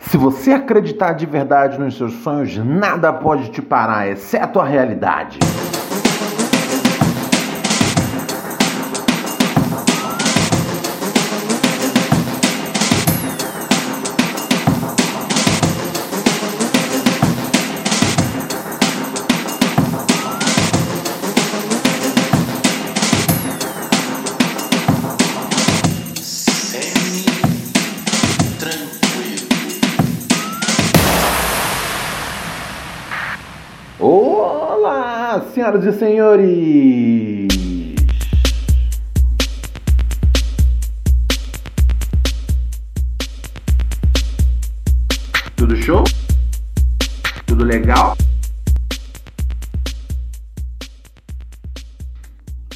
Se você acreditar de verdade nos seus sonhos, nada pode te parar, exceto a realidade. Senhoras e senhores! Tudo show? Tudo legal?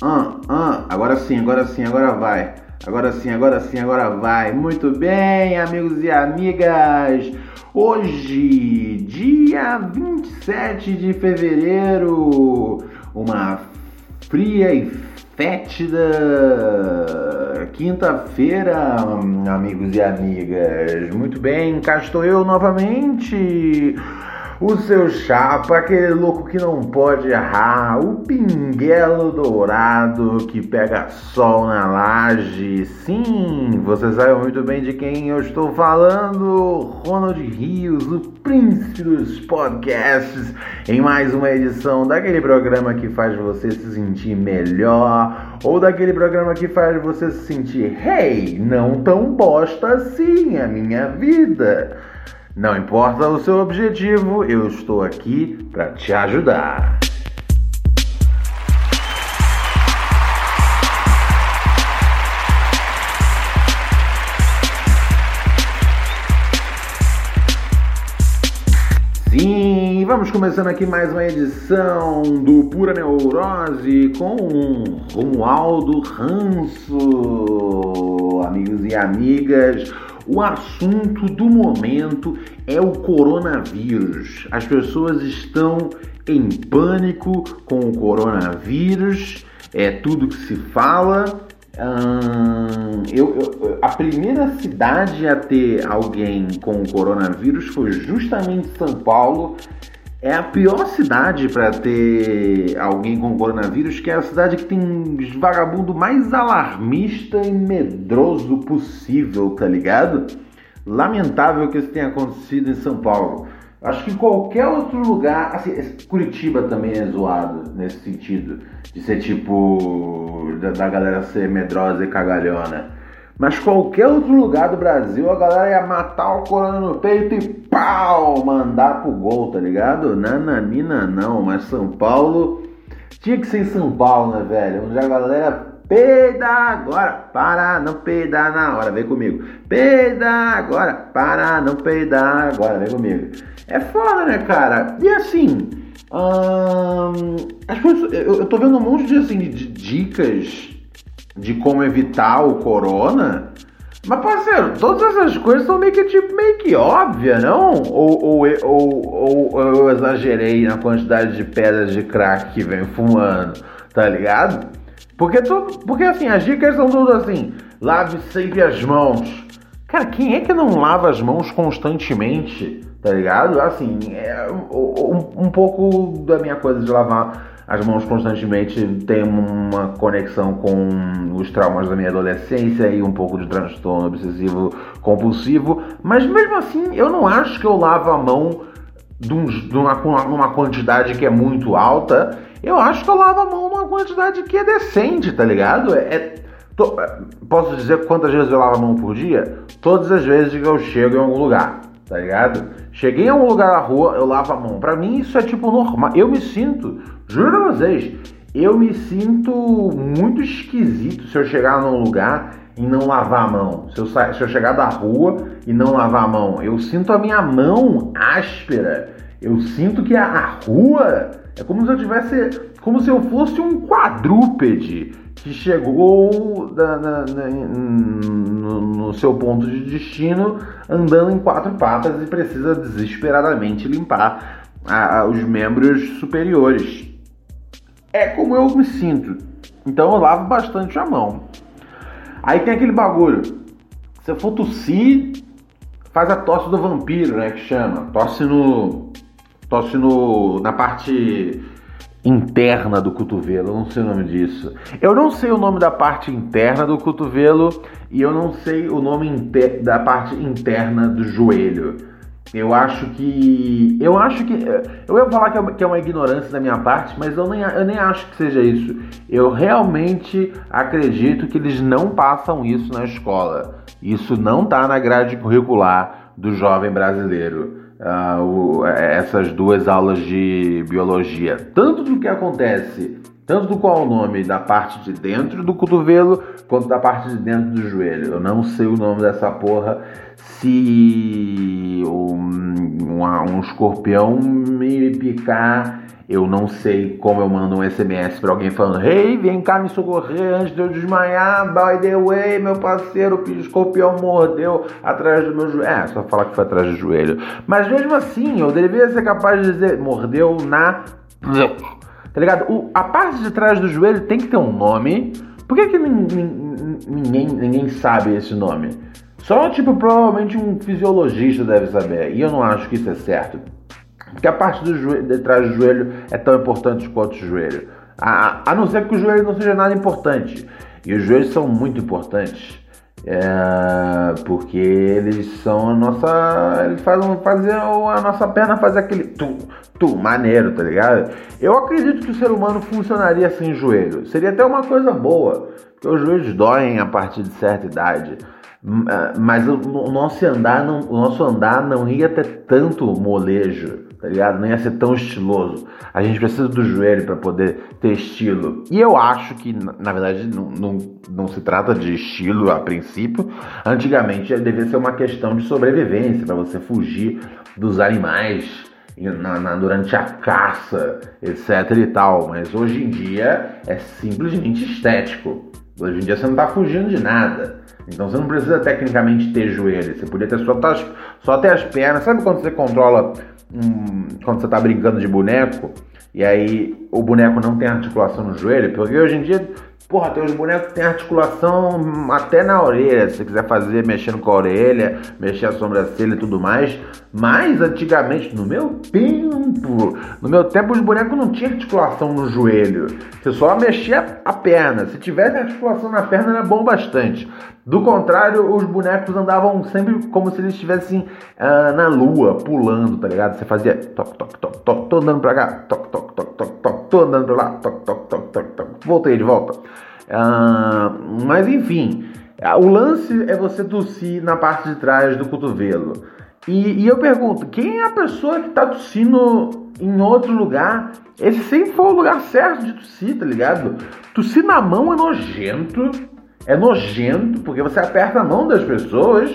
Ah, ah, agora sim, agora sim, agora vai. Agora sim, agora sim, agora vai. Muito bem, amigos e amigas. Hoje, dia 27 de fevereiro, uma fria e fétida quinta-feira, amigos e amigas. Muito bem, cá estou eu novamente. O seu chapa, aquele louco que não pode errar, o pinguelo dourado que pega sol na laje. Sim, você sabe muito bem de quem eu estou falando. Ronald Rios, o príncipe dos podcasts, em mais uma edição daquele programa que faz você se sentir melhor, ou daquele programa que faz você se sentir, hey, não tão bosta assim a minha vida. Não importa o seu objetivo, eu estou aqui para te ajudar. Sim, vamos começando aqui mais uma edição do Pura Neurose com Romualdo Ranço. Amigos e amigas, o assunto do momento é o coronavírus. As pessoas estão em pânico com o coronavírus, é tudo que se fala. Hum, eu, eu- a primeira cidade a ter alguém com o coronavírus foi justamente São Paulo. É a pior cidade para ter alguém com coronavírus, que é a cidade que tem vagabundo mais alarmista e medroso possível, tá ligado? Lamentável que isso tenha acontecido em São Paulo. Acho que em qualquer outro lugar, assim, Curitiba também é zoado nesse sentido, de ser tipo da, da galera ser medrosa e cagalhona. Mas qualquer outro lugar do Brasil, a galera ia matar o corona no peito e pau, mandar pro gol, tá ligado? Nananina não, mas São Paulo tinha que ser em São Paulo, né, velho? Onde a galera peida agora, para, não peidar na hora, vem comigo. Peida agora, para, não peidar agora, vem comigo. É foda, né, cara? E assim, ahn, as pessoas, eu, eu tô vendo um monte de, assim, de dicas de como evitar o corona. Mas, parceiro, todas essas coisas são meio que tipo meio que óbvia, não? Ou, ou, ou, ou, eu exagerei na quantidade de pedras de crack que vem fumando, tá ligado? Porque, tu, porque assim, as dicas são tudo assim, lave sempre as mãos. Cara, quem é que não lava as mãos constantemente, tá ligado? Assim, é um, um pouco da minha coisa de lavar as mãos constantemente tem uma conexão com os traumas da minha adolescência e um pouco de transtorno obsessivo compulsivo, mas mesmo assim eu não acho que eu lavo a mão de, um- de uma, numa quantidade que é muito alta. Eu acho que eu lavo a mão numa quantidade que é decente, tá ligado? É, é- to- posso dizer quantas vezes eu lavo a mão por dia? Todas as vezes que eu chego em algum lugar, tá ligado? Cheguei em algum lugar da rua, eu lavo a mão. Pra mim isso é tipo normal. Eu me sinto, juro pra vocês, eu me sinto muito esquisito se eu chegar num lugar em não lavar a mão. Se eu, se eu chegar da rua e não lavar a mão, eu sinto a minha mão áspera. Eu sinto que a, a rua é como se eu tivesse. Como se eu fosse um quadrúpede que chegou na, na, na, no, no seu ponto de destino andando em quatro patas e precisa desesperadamente limpar a, a, os membros superiores. É como eu me sinto. Então eu lavo bastante a mão. Aí tem aquele bagulho. Se eu for tossir, faz a tosse do vampiro, né? Que chama. Tosse no. Tosse no. na parte interna do cotovelo, eu não sei o nome disso. Eu não sei o nome da parte interna do cotovelo e eu não sei o nome da parte interna do joelho. Eu acho que. Eu acho que. Eu ia falar que é, uma, que é uma ignorância da minha parte, mas eu nem, eu nem acho que seja isso. Eu realmente acredito que eles não passam isso na escola. Isso não está na grade curricular do jovem brasileiro. Uh, o, essas duas aulas de biologia. Tanto do que acontece tanto do qual o nome da parte de dentro do cotovelo quanto da parte de dentro do joelho. Eu não sei o nome dessa porra. Se um, um, um escorpião me picar, eu não sei como eu mando um SMS para alguém falando: Hey, vem cá me socorrer antes de eu desmaiar. By the way, meu parceiro, o escorpião mordeu atrás do meu joelho. É, só falar que foi atrás do joelho. Mas mesmo assim, eu deveria ser capaz de dizer: mordeu na Tá ligado? O, a parte de trás do joelho tem que ter um nome. Por que, que ninguém, ninguém sabe esse nome? Só, tipo, provavelmente um fisiologista deve saber. E eu não acho que isso é certo. Porque a parte do joelho, de trás do joelho é tão importante quanto o joelho. A, a não ser que o joelho não seja nada importante. E os joelhos são muito importantes. É, porque eles são a nossa. Eles fazem, fazem a nossa perna fazer aquele tu, tu, maneiro, tá ligado? Eu acredito que o ser humano funcionaria sem joelho. Seria até uma coisa boa, porque os joelhos doem a partir de certa idade. É, mas o nosso andar não, o nosso andar não ia ter tanto molejo tá ligado? Não ia ser tão estiloso. A gente precisa do joelho para poder ter estilo. E eu acho que, na verdade, não, não, não se trata de estilo a princípio. Antigamente devia ser uma questão de sobrevivência, para você fugir dos animais na, na, durante a caça, etc e tal. Mas hoje em dia é simplesmente estético. Hoje em dia você não está fugindo de nada. Então você não precisa tecnicamente ter joelho. Você podia ter só, só ter as pernas. Sabe quando você controla um, quando você está brincando de boneco e aí o boneco não tem articulação no joelho, porque hoje em dia, porra, tem os bonecos que tem articulação até na orelha, se você quiser fazer mexendo com a orelha, mexer a sobrancelha e tudo mais. Mas antigamente, no meu tempo, no meu tempo os bonecos não tinham articulação no joelho. Você só mexia a perna. Se tivesse articulação na perna era bom bastante. Do contrário, os bonecos andavam sempre como se eles estivessem uh, na lua, pulando, tá ligado? Você fazia toc, toc, toc, toc, tô andando pra cá, toc, toc, toc, toc, toc, tô andando pra lá, toc, toc, toc, toc, toc, voltei de volta. Uh, mas enfim, o lance é você tossir na parte de trás do cotovelo. E, e eu pergunto, quem é a pessoa que tá tossindo em outro lugar? Esse sempre foi o lugar certo de tossir, tá ligado? Tossir na mão é nojento é nojento, porque você aperta a mão das pessoas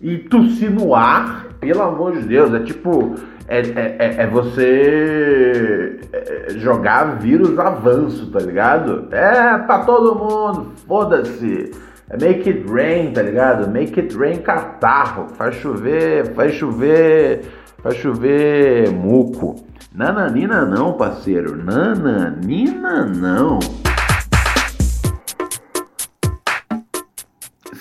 e tossir no ar, pelo amor de Deus, é tipo. É, é, é, é você é, jogar vírus avanço, tá ligado? É pra todo mundo, foda-se. É make it rain, tá ligado? Make it rain catarro. Faz chover, faz chover, faz chover muco. Nananina não, parceiro. Nananina não.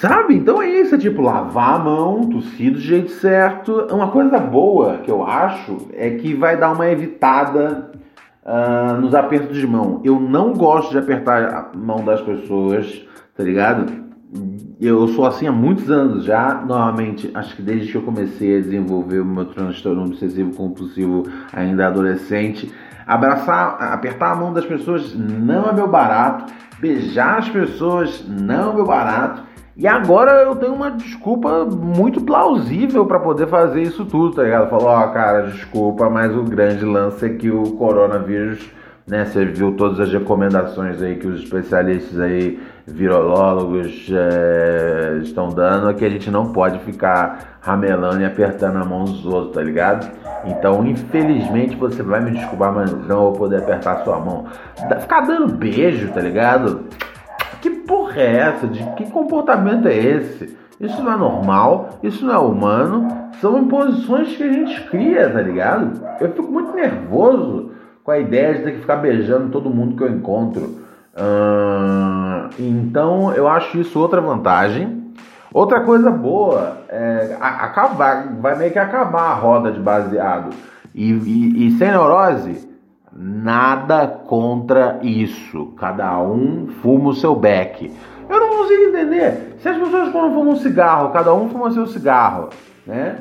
Sabe? Então é isso, é tipo lavar a mão, tossir do jeito certo. Uma coisa boa que eu acho é que vai dar uma evitada uh, nos apertos de mão. Eu não gosto de apertar a mão das pessoas, tá ligado? Eu sou assim há muitos anos já, normalmente, acho que desde que eu comecei a desenvolver o meu transtorno obsessivo compulsivo ainda adolescente. Abraçar, apertar a mão das pessoas não é meu barato, beijar as pessoas não é meu barato. E agora eu tenho uma desculpa muito plausível para poder fazer isso tudo, tá ligado? Falou, ó, oh, cara, desculpa, mas o grande lance é que o coronavírus né? Você viu todas as recomendações aí que os especialistas aí, virologos, é, estão dando, é que a gente não pode ficar ramelando e apertando a mão dos outros, tá ligado? Então, infelizmente, você vai me desculpar, mas não vou poder apertar a sua mão. Ficar dando beijo, tá ligado? Porra é essa? De que comportamento é esse? Isso não é normal, isso não é humano, são imposições que a gente cria, tá ligado? Eu fico muito nervoso com a ideia de ter que ficar beijando todo mundo que eu encontro. Então eu acho isso outra vantagem. Outra coisa boa é acabar, vai meio que acabar a roda de baseado. E, e, e sem neurose, nada contra isso. Cada um fuma o seu beck. Eu não consigo entender. Se as pessoas quando fumam um cigarro, cada um fuma seu cigarro, né?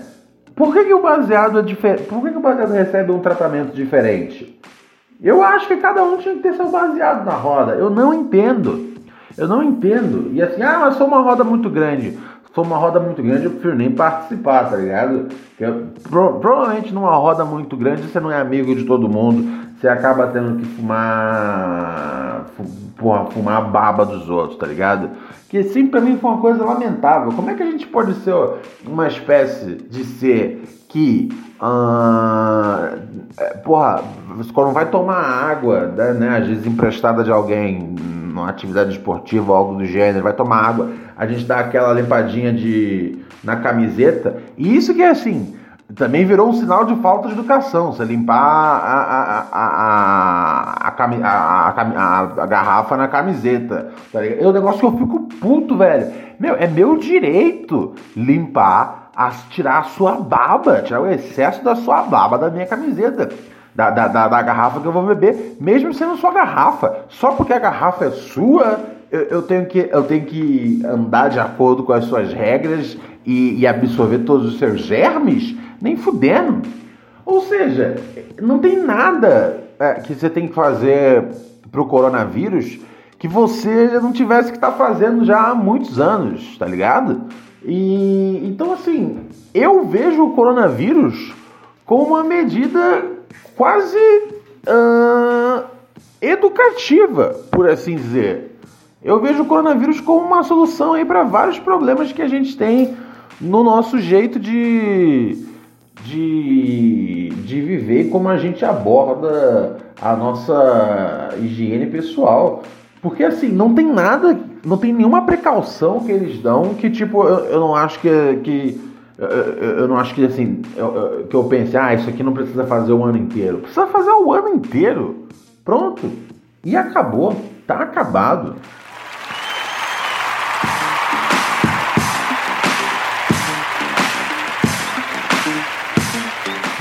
Por que, que o baseado é diferente? Por que, que o baseado recebe um tratamento diferente? Eu acho que cada um tinha que ter seu baseado na roda. Eu não entendo. Eu não entendo. E assim, ah, mas sou uma roda muito grande. Sou uma roda muito grande, eu prefiro nem participar, tá ligado? Eu, pro, provavelmente numa roda muito grande você não é amigo de todo mundo. Você acaba tendo que fumar. Porra, fumar a baba dos outros, tá ligado? Que sim, pra mim foi uma coisa lamentável. Como é que a gente pode ser uma espécie de ser que. Uh, porra, quando vai tomar água, né, às vezes emprestada de alguém numa atividade esportiva ou algo do gênero, vai tomar água, a gente dá aquela limpadinha de na camiseta. E isso que é assim, também virou um sinal de falta de educação, você limpar a, a, a, a, garrafa na camiseta. Tá é um negócio que eu fico puto, velho. Meu, é meu direito limpar, tirar a sua baba, tirar o excesso da sua baba da minha camiseta da, da, da, da, garrafa que eu vou beber, mesmo sendo sua garrafa. Só porque a garrafa é sua, eu, eu, tenho, que, eu tenho que andar de acordo com as suas regras e, e absorver todos os seus germes? Nem fudendo. Ou seja, não tem nada é, que você tem que fazer pro coronavírus que você não tivesse que estar tá fazendo já há muitos anos, tá ligado? E então assim, eu vejo o coronavírus como uma medida quase uh, educativa, por assim dizer. Eu vejo o coronavírus como uma solução aí para vários problemas que a gente tem no nosso jeito de, de, de viver, como a gente aborda a nossa higiene pessoal. Porque assim, não tem nada, não tem nenhuma precaução que eles dão que, tipo, eu, eu não acho que, que eu, não acho que assim, que eu pense, ah, isso aqui não precisa fazer o ano inteiro. Precisa fazer o ano inteiro. Pronto. E acabou. Tá acabado.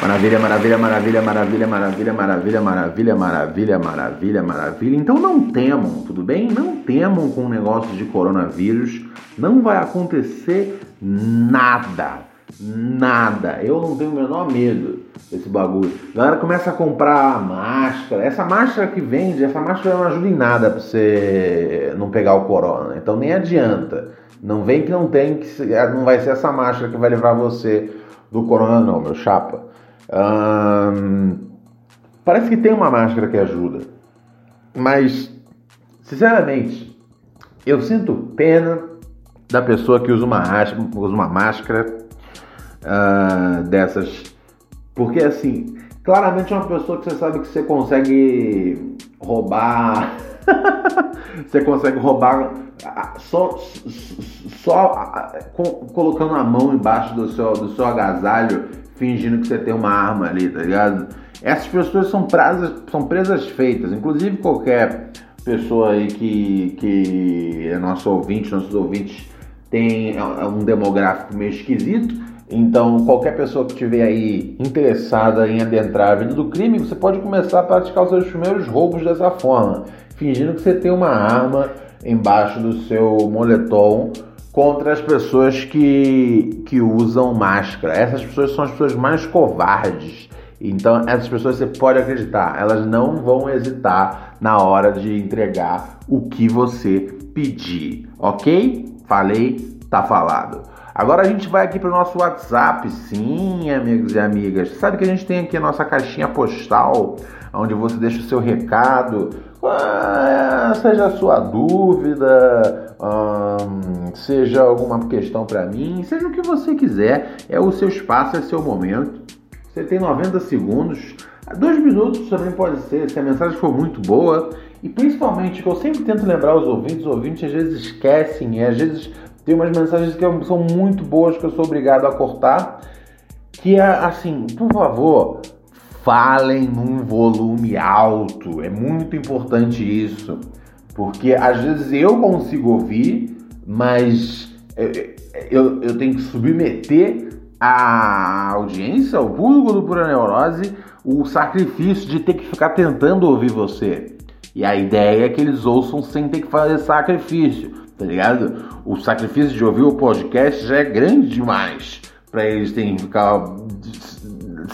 Maravilha, maravilha, maravilha, maravilha, maravilha, maravilha, maravilha, maravilha, maravilha, maravilha. Então não temam, tudo bem? Não temam com o negócio de coronavírus. Não vai acontecer nada. Nada. Eu não tenho o menor medo desse bagulho. A galera começa a comprar máscara. Essa máscara que vende, essa máscara não ajuda em nada pra você não pegar o corona. Então nem adianta. Não vem que não tem, que não vai ser essa máscara que vai levar você do corona, não, meu chapa. Hum, parece que tem uma máscara que ajuda. Mas, sinceramente, eu sinto pena da pessoa que usa uma, usa uma máscara uh, dessas. Porque assim, claramente é uma pessoa que você sabe que você consegue roubar. você consegue roubar só, só colocando a mão embaixo do seu, do seu agasalho, fingindo que você tem uma arma ali, tá ligado? Essas pessoas são presas, são presas feitas. Inclusive qualquer pessoa aí que, que é nosso ouvinte, nossos ouvintes tem é um demográfico meio esquisito então, qualquer pessoa que estiver aí interessada em adentrar a vida do crime, você pode começar a praticar os seus primeiros roubos dessa forma, fingindo que você tem uma arma embaixo do seu moletom contra as pessoas que, que usam máscara. Essas pessoas são as pessoas mais covardes. Então, essas pessoas você pode acreditar, elas não vão hesitar na hora de entregar o que você pedir, ok? Falei, tá falado. Agora a gente vai aqui para o nosso WhatsApp, sim, amigos e amigas. Sabe que a gente tem aqui a nossa caixinha postal, onde você deixa o seu recado, ah, seja a sua dúvida, hum, seja alguma questão para mim, seja o que você quiser. É o seu espaço, é seu momento. Você tem 90 segundos, dois minutos também pode ser, se a mensagem for muito boa. E principalmente, que eu sempre tento lembrar os ouvintes, os ouvintes às vezes esquecem, e às vezes tem umas mensagens que são muito boas que eu sou obrigado a cortar. Que é assim, por favor, falem num volume alto. É muito importante isso. Porque às vezes eu consigo ouvir, mas eu, eu, eu tenho que submeter a audiência, o público do Pura Neurose, o sacrifício de ter que ficar tentando ouvir você. E a ideia é que eles ouçam sem ter que fazer sacrifício tá ligado? O sacrifício de ouvir o podcast já é grande demais para eles terem que ficar,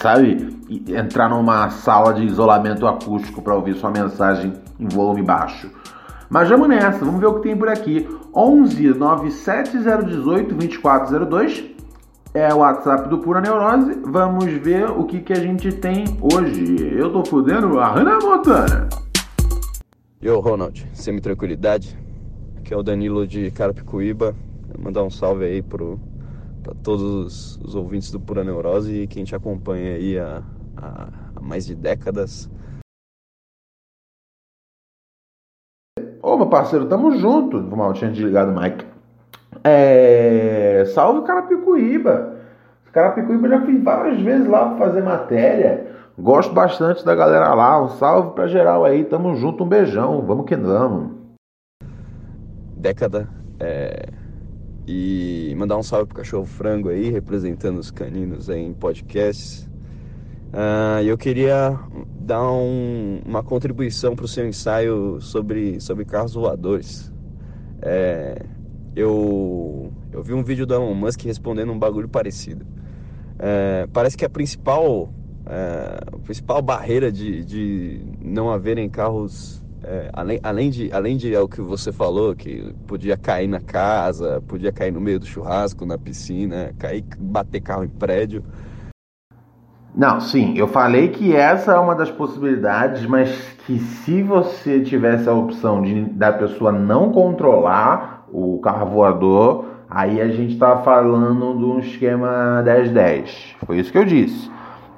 sabe, entrar numa sala de isolamento acústico para ouvir sua mensagem em volume baixo. Mas vamos nessa, vamos ver o que tem por aqui. 11 97018 2402 é o WhatsApp do Pura Neurose. Vamos ver o que, que a gente tem hoje. Eu tô fudendo a Hannah Montana. Yo, Ronald, semi-tranquilidade? que é o Danilo de Carapicuíba. Mandar um salve aí pro, para todos os ouvintes do Pura Neurose e quem te acompanha aí há, há mais de décadas. Ô, meu parceiro, tamo junto. Mal, tinha desligado o Mike. É... Salve Carapicuíba. Carapicuíba já fiz várias vezes lá pra fazer matéria. Gosto bastante da galera lá. Um salve pra geral aí. Tamo junto, um beijão. Vamos que vamos década. É, e mandar um salve pro cachorro frango aí, representando os caninos aí em podcasts. Uh, eu queria dar um, uma contribuição para o seu ensaio sobre, sobre carros voadores. É, eu, eu vi um vídeo do Elon Musk respondendo um bagulho parecido. É, parece que a principal, é, a principal barreira de, de não haverem carros é, além, além, de, além de é o que você falou, que podia cair na casa, podia cair no meio do churrasco, na piscina, cair, bater carro em prédio. Não, sim, eu falei que essa é uma das possibilidades, mas que se você tivesse a opção de da pessoa não controlar o carro voador, aí a gente tá falando de um esquema 10-10. Foi isso que eu disse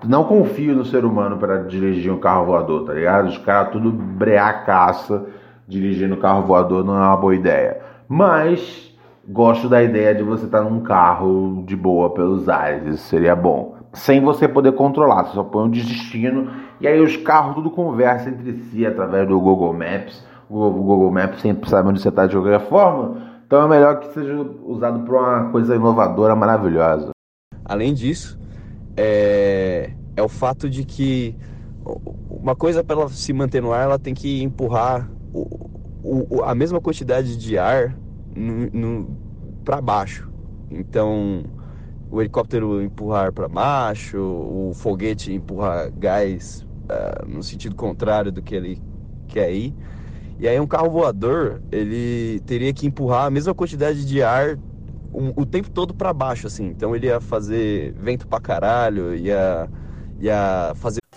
não confio no ser humano para dirigir um carro voador, tá ligado? Os caras tudo breacaça dirigindo carro voador não é uma boa ideia. Mas gosto da ideia de você estar tá num carro de boa pelos ares, isso seria bom. Sem você poder controlar, você só põe um destino e aí os carros tudo conversam entre si através do Google Maps. O Google Maps sempre sabe onde você está de qualquer forma, então é melhor que seja usado para uma coisa inovadora, maravilhosa. Além disso, é, é o fato de que uma coisa para ela se manter no ar, ela tem que empurrar o, o, a mesma quantidade de ar para baixo. Então, o helicóptero empurra ar para baixo, o foguete empurra gás uh, no sentido contrário do que ele quer ir. E aí um carro voador, ele teria que empurrar a mesma quantidade de ar o, o tempo todo para baixo, assim. Então ele ia fazer vento pra caralho, ia, ia fazer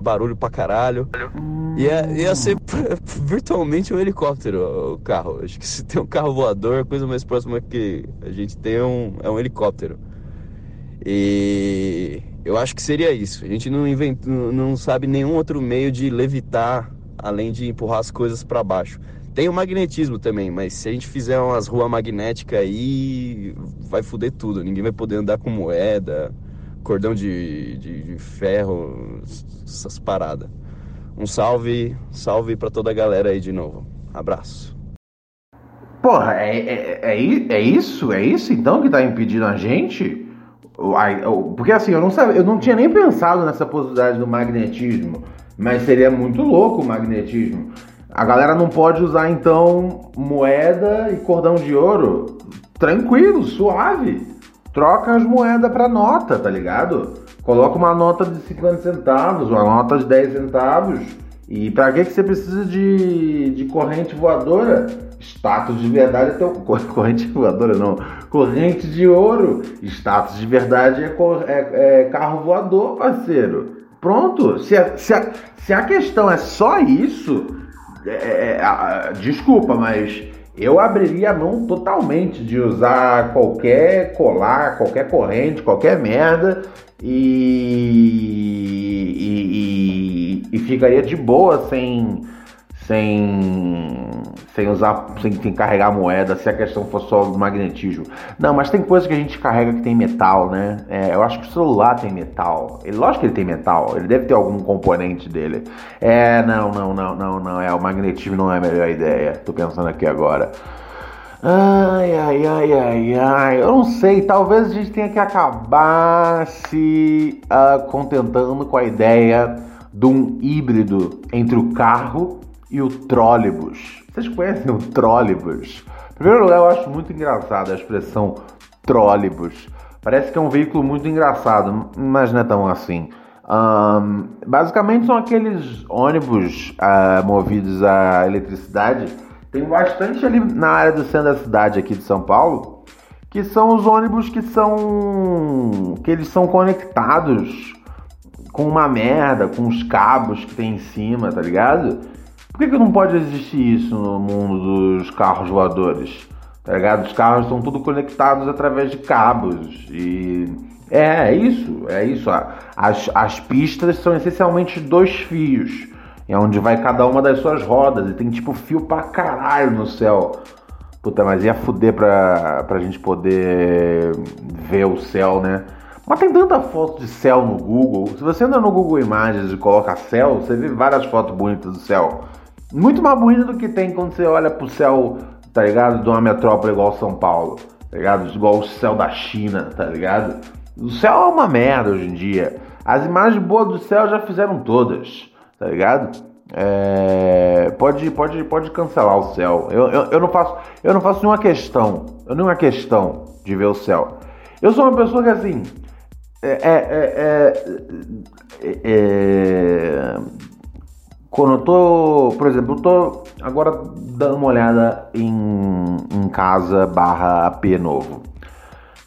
Barulho pra caralho. Ia, ia ser virtualmente um helicóptero o carro. Acho que se tem um carro voador, a coisa mais próxima que a gente tem é um, é um helicóptero. E eu acho que seria isso. A gente não, inventa, não sabe nenhum outro meio de levitar além de empurrar as coisas para baixo. Tem o magnetismo também, mas se a gente fizer umas ruas magnéticas aí, vai foder tudo. Ninguém vai poder andar com moeda cordão de, de, de ferro, essas paradas. Um salve, salve para toda a galera aí de novo. Abraço. Porra, é, é, é, é isso? É isso então que tá impedindo a gente? Porque assim, eu não, sabia, eu não tinha nem pensado nessa possibilidade do magnetismo, mas seria muito louco o magnetismo. A galera não pode usar então moeda e cordão de ouro? Tranquilo, suave. Troca as moedas pra nota, tá ligado? Coloca uma nota de 50 centavos, uma nota de 10 centavos. E pra que, que você precisa de, de corrente voadora? Status de verdade é teu. Corrente voadora não. Corrente de ouro. Status de verdade é, é, é carro voador, parceiro. Pronto. Se a, se, a, se a questão é só isso, é, é, desculpa, mas eu abriria a mão totalmente de usar qualquer colar, qualquer corrente, qualquer merda e, e, e, e ficaria de boa sem sem, sem usar, sem, sem, carregar moeda, se a questão for só do magnetismo. Não, mas tem coisa que a gente carrega que tem metal, né? É, eu acho que o celular tem metal. Ele, lógico que ele tem metal, ele deve ter algum componente dele. É, não, não, não, não, não. É, o magnetismo não é a melhor ideia. Tô pensando aqui agora. Ai, ai, ai, ai, ai. Eu não sei, talvez a gente tenha que acabar se uh, contentando com a ideia de um híbrido entre o carro e o trólebus. Vocês conhecem o trólebus? Primeiro lugar, eu acho muito engraçado a expressão trólebus. Parece que é um veículo muito engraçado, mas não é tão assim. Um, basicamente são aqueles ônibus uh, movidos a eletricidade. Tem bastante ali na área do centro da cidade aqui de São Paulo, que são os ônibus que são que eles são conectados com uma merda, com os cabos que tem em cima, tá ligado? Por que, que não pode existir isso no mundo dos carros voadores? Tá ligado? Os carros estão tudo conectados através de cabos e é, é isso, é isso. As, as pistas são essencialmente dois fios, é onde vai cada uma das suas rodas e tem tipo fio pra caralho no céu. Puta, mas ia fuder pra, pra gente poder ver o céu, né? Mas tem tanta foto de céu no Google. Se você anda no Google Imagens e coloca céu, você vê várias fotos bonitas do céu. Muito mais bonito do que tem quando você olha pro céu, tá ligado? De uma metrópole igual São Paulo, tá ligado? Igual o céu da China, tá ligado? O céu é uma merda hoje em dia. As imagens boas do céu já fizeram todas, tá ligado? É, pode, pode, pode cancelar o céu. Eu, eu, eu, não faço, eu não faço nenhuma questão, nenhuma questão de ver o céu. Eu sou uma pessoa que assim, é, é, é, é, é quando eu tô, por exemplo, eu tô agora dando uma olhada em, em casa barra AP novo.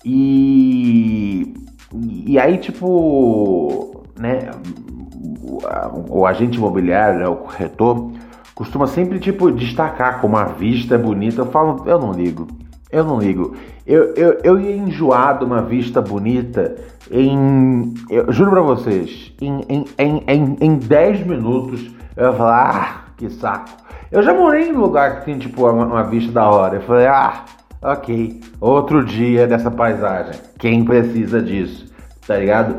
E, e aí, tipo, né, o, o agente imobiliário, né, o corretor, costuma sempre, tipo, destacar como a vista é bonita. Eu falo, eu não ligo. Eu não ligo. Eu, eu, eu ia enjoar de uma vista bonita em. Eu juro pra vocês, em, em, em, em, em 10 minutos eu ia falar, ah, que saco. Eu já morei em lugar que tem tipo uma, uma vista da hora. Eu falei, ah, ok, outro dia dessa paisagem. Quem precisa disso? Tá ligado?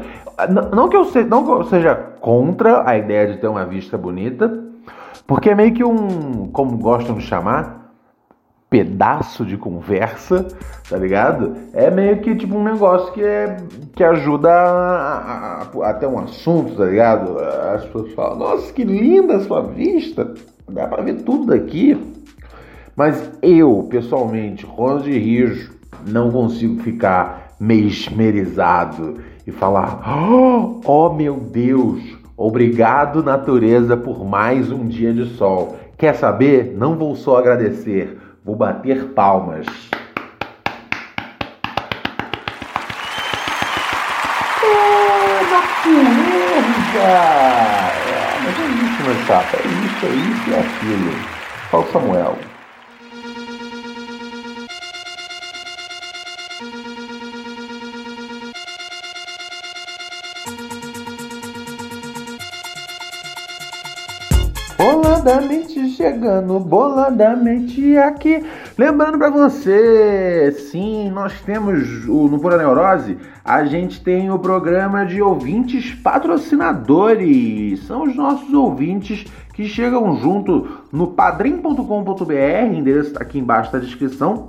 Não que, eu não que eu seja contra a ideia de ter uma vista bonita, porque é meio que um, como gostam de chamar, pedaço de conversa, tá ligado? É meio que tipo um negócio que, é, que ajuda a, a, a um assunto, tá ligado? As pessoas falam, nossa, que linda a sua vista, dá pra ver tudo daqui. Mas eu, pessoalmente, Ronald Rijo, não consigo ficar mesmerizado e falar, oh, oh meu Deus, obrigado natureza por mais um dia de sol. Quer saber? Não vou só agradecer, Vou bater palmas. Oh, natureza! É, mas é isso, meu chapa. É isso, é isso e é aquilo. Fala Samuel. boladamente chegando, boladamente aqui. Lembrando para você, sim, nós temos o, no Pura Neurose a gente tem o programa de ouvintes patrocinadores. São os nossos ouvintes que chegam junto no padrim.com.br, endereço está aqui embaixo da descrição.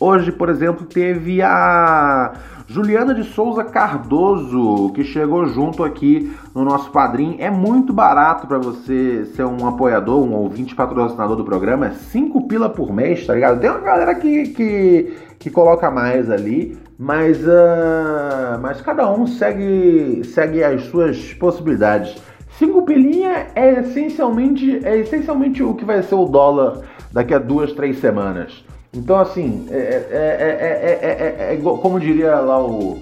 Hoje, por exemplo, teve a Juliana de Souza Cardoso, que chegou junto aqui no nosso padrinho. É muito barato para você ser um apoiador, um ouvinte patrocinador do programa. É 5 pila por mês, tá ligado? Tem uma galera que, que, que coloca mais ali, mas, uh, mas cada um segue, segue as suas possibilidades. 5 pilinha é essencialmente, é essencialmente o que vai ser o dólar daqui a duas, três semanas. Então, assim, é, é, é, é, como diria lá o,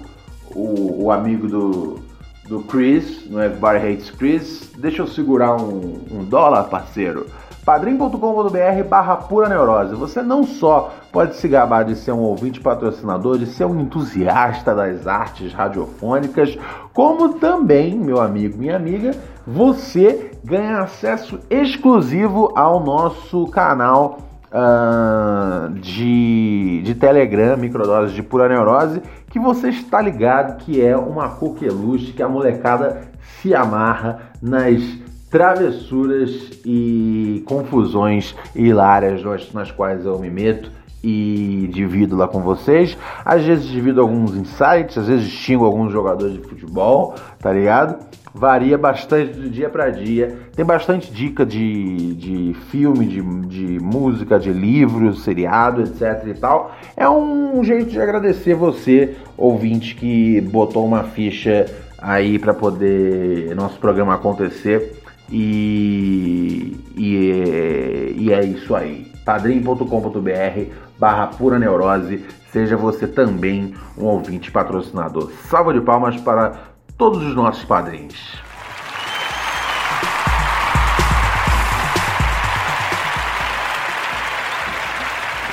o, o, amigo do, do Chris, no Everybody Hates Chris, deixa eu segurar um, um dólar, parceiro. padrim.com.br barra pura neurose. Você não só pode se gabar de ser um ouvinte patrocinador, de ser um entusiasta das artes radiofônicas, como também, meu amigo, minha amiga, você ganha acesso exclusivo ao nosso canal uh, de, de Telegram, microdoses de pura neurose, que você está ligado que é uma coqueluche que a molecada se amarra nas travessuras e confusões hilárias nas quais eu me meto e divido lá com vocês. Às vezes divido alguns insights, às vezes xingo alguns jogadores de futebol, tá ligado? Varia bastante de dia para dia. Tem bastante dica de, de filme, de, de música, de livros, seriado, etc e tal. É um jeito de agradecer você, ouvinte, que botou uma ficha aí para poder nosso programa acontecer. E, e, e é isso aí. padrim.com.br barra pura neurose. Seja você também um ouvinte patrocinador. Salva de palmas para todos os nossos padrinhos.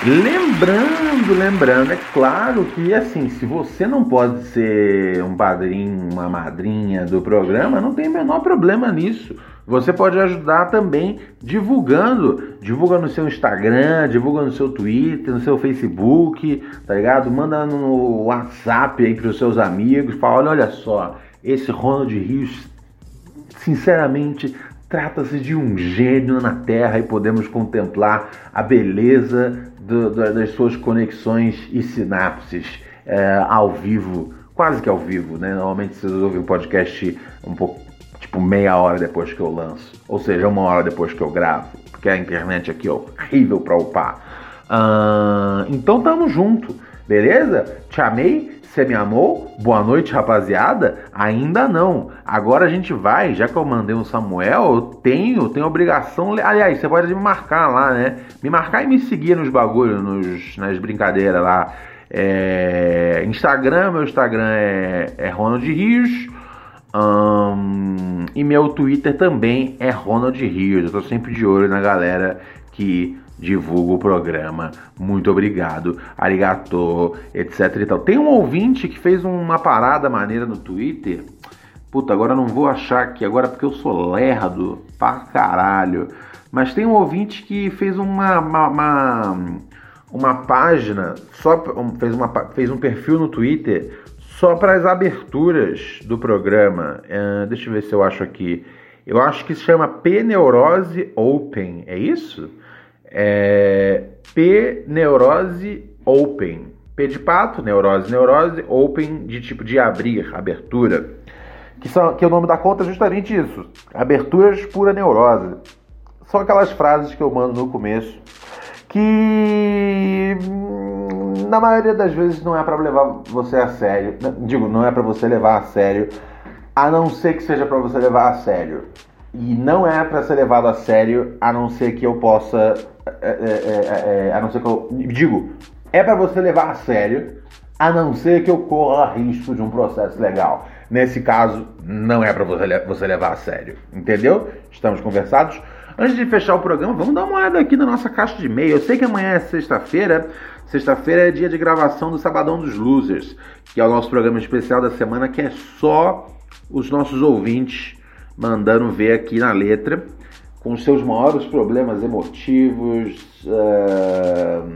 Lembrando, lembrando, é claro que assim, se você não pode ser um padrinho, uma madrinha do programa, não tem o menor problema nisso. Você pode ajudar também divulgando, divulga no seu Instagram, divulga no seu Twitter, no seu Facebook, tá ligado? Manda no WhatsApp aí para os seus amigos, fala, olha, olha só, esse Ronald Rios, sinceramente, trata-se de um gênio na Terra e podemos contemplar a beleza do, do, das suas conexões e sinapses é, ao vivo, quase que ao vivo, né? Normalmente vocês ouvem um podcast um pouco, tipo meia hora depois que eu lanço, ou seja, uma hora depois que eu gravo, porque a internet aqui é horrível para upar. Uh, então tamo junto, beleza? Te amei, você me amou? Boa noite, rapaziada? Ainda não. Agora a gente vai, já que eu mandei um Samuel, eu tenho, tenho obrigação. Aliás, você pode me marcar lá, né? Me marcar e me seguir nos bagulhos, nos, nas brincadeiras lá. É, Instagram, meu Instagram é, é Ronald Rios. e meu Twitter também é Ronald Rios. Eu tô sempre de olho na galera que divulga o programa. Muito obrigado, arigato, etc e tal. Tem um ouvinte que fez uma parada maneira no Twitter. Puta, agora não vou achar aqui agora porque eu sou lerdo pra caralho. Mas tem um ouvinte que fez uma, uma, uma, uma página, só fez, uma, fez um perfil no Twitter só para as aberturas do programa. Uh, deixa eu ver se eu acho aqui. Eu acho que se chama P Open, é isso? É P neurose open. P de pato, neurose, neurose, open de tipo de abrir, abertura. Que, são, que o nome da conta é justamente isso. Aberturas pura neurose. São aquelas frases que eu mando no começo que hum, na maioria das vezes não é para levar você a sério. Digo, não é para você levar a sério, a não ser que seja para você levar a sério. E não é para ser levado a sério, a não ser que eu possa. É, é, é, é a não ser que eu. Digo, é para você levar a sério, a não ser que eu corra risco de um processo legal. Nesse caso, não é para você, você levar a sério. Entendeu? Estamos conversados? Antes de fechar o programa, vamos dar uma olhada aqui na nossa caixa de e-mail. Eu sei que amanhã é sexta-feira. Sexta-feira é dia de gravação do Sabadão dos Losers, que é o nosso programa especial da semana, que é só os nossos ouvintes mandando ver aqui na letra com seus maiores problemas emotivos, uh,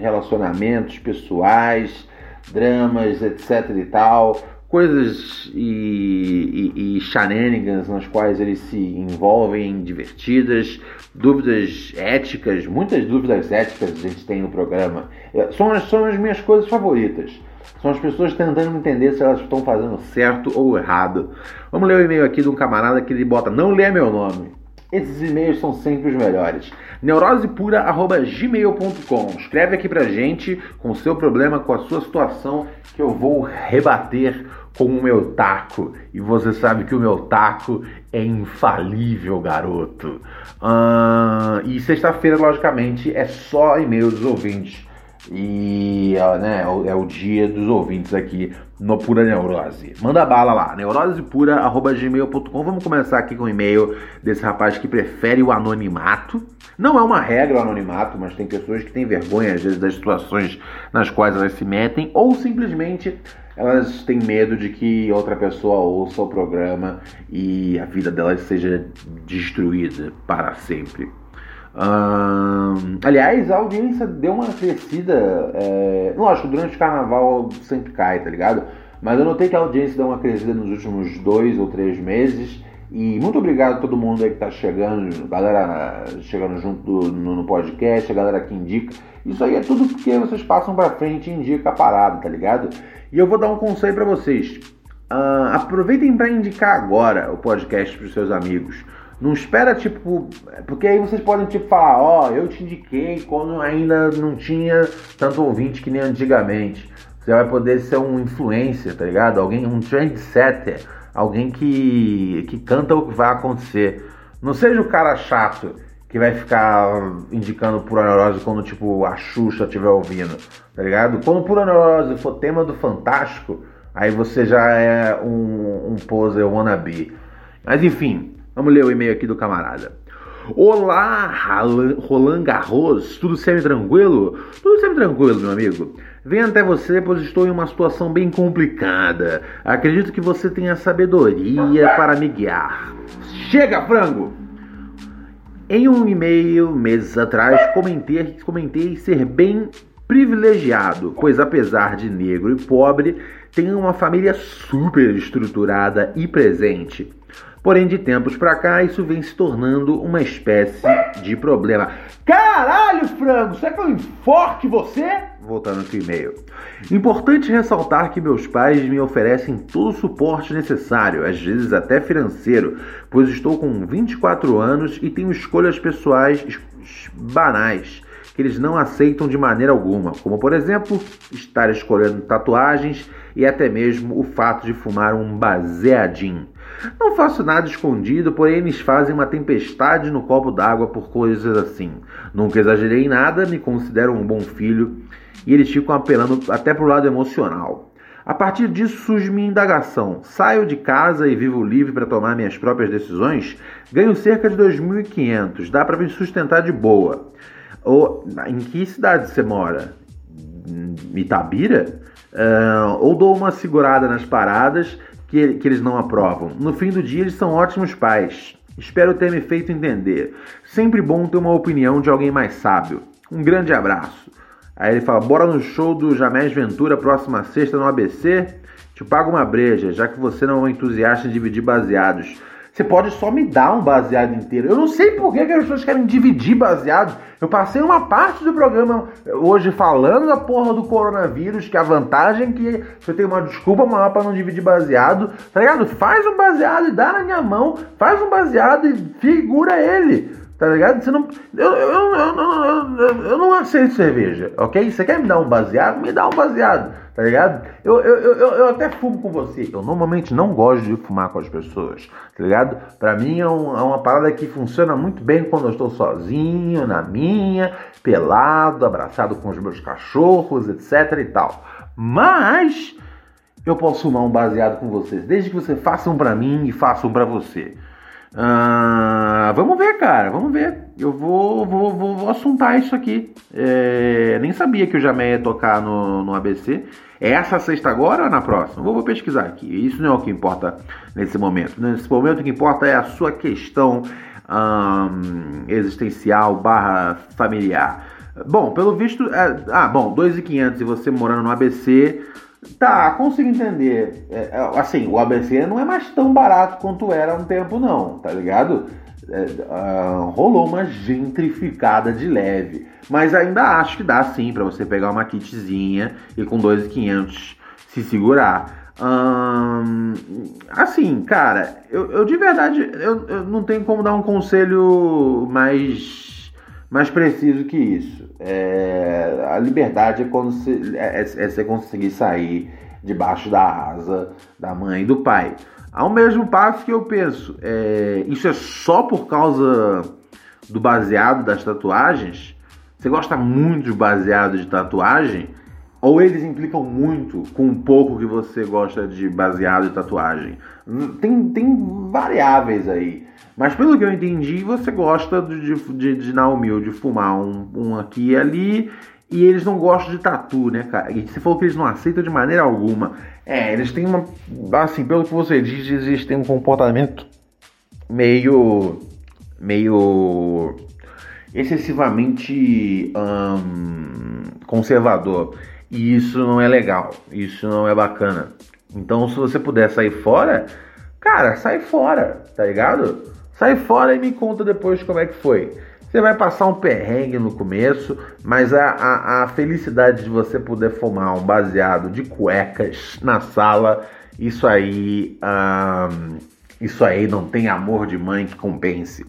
relacionamentos pessoais, dramas, etc e tal, coisas e, e, e shenanigans nas quais eles se envolvem, divertidas, dúvidas éticas, muitas dúvidas éticas a gente tem no programa. É, são são as minhas coisas favoritas. São as pessoas tentando entender se elas estão fazendo certo ou errado. Vamos ler o e-mail aqui de um camarada que ele bota: Não lê meu nome. Esses e-mails são sempre os melhores. neurosepura.gmail.com Escreve aqui pra gente com o seu problema, com a sua situação, que eu vou rebater com o meu taco. E você sabe que o meu taco é infalível, garoto. Uh, e sexta-feira, logicamente, é só e-mail dos ouvintes. E né, é o dia dos ouvintes aqui no Pura Neurose. Manda bala lá, neurosepura.gmail.com. Vamos começar aqui com o e-mail desse rapaz que prefere o anonimato. Não é uma regra o anonimato, mas tem pessoas que têm vergonha às vezes das situações nas quais elas se metem, ou simplesmente elas têm medo de que outra pessoa ouça o programa e a vida delas seja destruída para sempre aliás, a audiência deu uma crescida. É, lógico, durante o carnaval sempre cai, tá ligado? Mas eu notei que a audiência deu uma crescida nos últimos dois ou três meses. E muito obrigado a todo mundo aí que tá chegando, galera chegando junto no, no, podcast, a galera que indica. Isso aí é tudo porque vocês passam pra frente e indica a parada, tá ligado? E eu vou dar um conselho para vocês. Uh, aproveitem para indicar agora o podcast pros seus amigos. Não espera, tipo. Porque aí vocês podem, tipo, falar: Ó, oh, eu te indiquei quando ainda não tinha tanto ouvinte que nem antigamente. Você vai poder ser um influencer, tá ligado? Alguém, um trendsetter. Alguém que, que canta o que vai acontecer. Não seja o cara chato que vai ficar indicando Pura Neurose quando, tipo, a Xuxa estiver ouvindo, tá ligado? Quando Pura Neurose for tema do Fantástico, aí você já é um, um poser wannabe. Mas enfim, Vamos ler o e-mail aqui do camarada. Olá, Roland Garros, tudo semi-tranquilo? Tudo semi-tranquilo, meu amigo. Venho até você, pois estou em uma situação bem complicada. Acredito que você tenha sabedoria para me guiar. Chega, frango! Em um e-mail meses atrás, comentei, comentei ser bem privilegiado, pois apesar de negro e pobre, tenho uma família super estruturada e presente. Porém, de tempos para cá, isso vem se tornando uma espécie de problema. Caralho, frango, será que eu enforque você? Voltando aqui e-mail. Importante ressaltar que meus pais me oferecem todo o suporte necessário, às vezes até financeiro, pois estou com 24 anos e tenho escolhas pessoais banais que eles não aceitam de maneira alguma, como por exemplo, estar escolhendo tatuagens e até mesmo o fato de fumar um baseadinho. Não faço nada escondido, porém eles fazem uma tempestade no copo d'água por coisas assim. Nunca exagerei em nada, me considero um bom filho e eles ficam apelando até pro lado emocional. A partir disso surge minha indagação. Saio de casa e vivo livre para tomar minhas próprias decisões? Ganho cerca de 2.500, dá para me sustentar de boa. Ou, em que cidade você mora? Itabira? Uh, ou dou uma segurada nas paradas que, que eles não aprovam. No fim do dia, eles são ótimos pais. Espero ter me feito entender. Sempre bom ter uma opinião de alguém mais sábio. Um grande abraço. Aí ele fala: bora no show do Jamés Ventura próxima sexta no ABC. Te pago uma breja, já que você não é um entusiasta em dividir baseados. Você pode só me dar um baseado inteiro. Eu não sei por que, que as pessoas querem dividir baseado. Eu passei uma parte do programa hoje falando da porra do coronavírus, que a vantagem é que você tem uma desculpa maior para não dividir baseado. Tá ligado? Faz um baseado e dá na minha mão. Faz um baseado e figura ele. Tá ligado? Você não, eu, eu, eu, eu, eu não aceito cerveja, ok? Você quer me dar um baseado? Me dá um baseado, tá ligado? Eu, eu, eu, eu até fumo com você. Eu normalmente não gosto de fumar com as pessoas, tá ligado? Pra mim é, um, é uma parada que funciona muito bem quando eu estou sozinho, na minha, pelado, abraçado com os meus cachorros, etc e tal. Mas eu posso fumar um baseado com vocês, desde que você faça um pra mim e faça um pra você. Ah, vamos ver, cara, vamos ver. Eu vou, vou, vou, vou assuntar isso aqui. É, nem sabia que o Jamé ia tocar no, no ABC. É essa sexta agora ou na próxima? Vou, vou, pesquisar aqui. Isso não é o que importa nesse momento. Nesse momento o que importa é a sua questão existencial barra familiar. Bom, pelo visto, é, ah, bom, 2.500 e você morando no ABC, tá, consigo entender. É, é assim, o ABC não é mais tão barato quanto era há um tempo não, tá ligado? Uh, rolou uma gentrificada de leve, mas ainda acho que dá sim para você pegar uma kitzinha e com 2.500 se segurar. Assim, cara, eu, eu de verdade eu, eu, não tenho como dar um conselho mais, mais preciso que isso. É, a liberdade é quando você, é, é, é você conseguir sair debaixo da asa da mãe e do pai. Ao mesmo passo que eu penso, é, isso é só por causa do baseado das tatuagens? Você gosta muito de baseado de tatuagem? ou eles implicam muito com um pouco que você gosta de baseado e tatuagem. Tem, tem variáveis aí. Mas pelo que eu entendi, você gosta de, de, de na humilde fumar um, um aqui e ali. E eles não gostam de tatu, né, cara? E você falou que eles não aceitam de maneira alguma. É, eles têm uma. Assim, pelo que você diz, eles têm um comportamento meio. meio. excessivamente. Conservador. E isso não é legal, isso não é bacana. Então, se você puder sair fora, cara, sai fora, tá ligado? Sai fora e me conta depois como é que foi. Você vai passar um perrengue no começo, mas a, a, a felicidade de você poder fumar um baseado de cuecas na sala, isso aí, isso aí não tem amor de mãe que compense.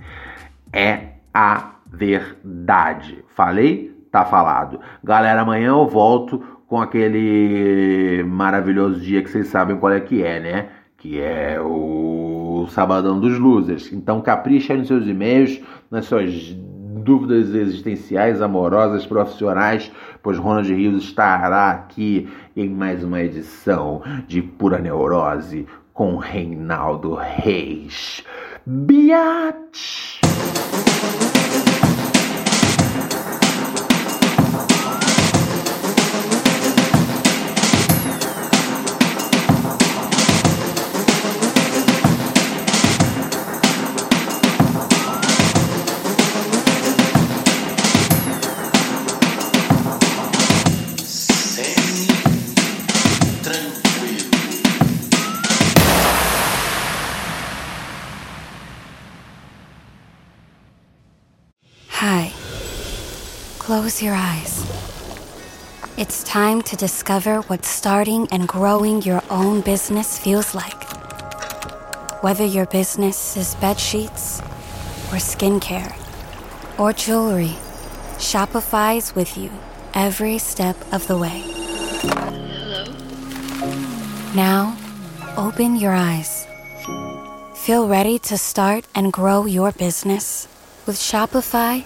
É a verdade. Falei? tá falado. Galera, amanhã eu volto com aquele maravilhoso dia que vocês sabem qual é que é, né? Que é o Sabadão dos Losers. Então capricha nos seus e-mails, nas suas dúvidas existenciais, amorosas, profissionais, pois Ronald Rios estará aqui em mais uma edição de Pura Neurose com Reinaldo Reis. Biatch! Close your eyes. It's time to discover what starting and growing your own business feels like. Whether your business is bed sheets, or skincare, or jewelry, Shopify's with you every step of the way. Hello? Now, open your eyes. Feel ready to start and grow your business? With Shopify,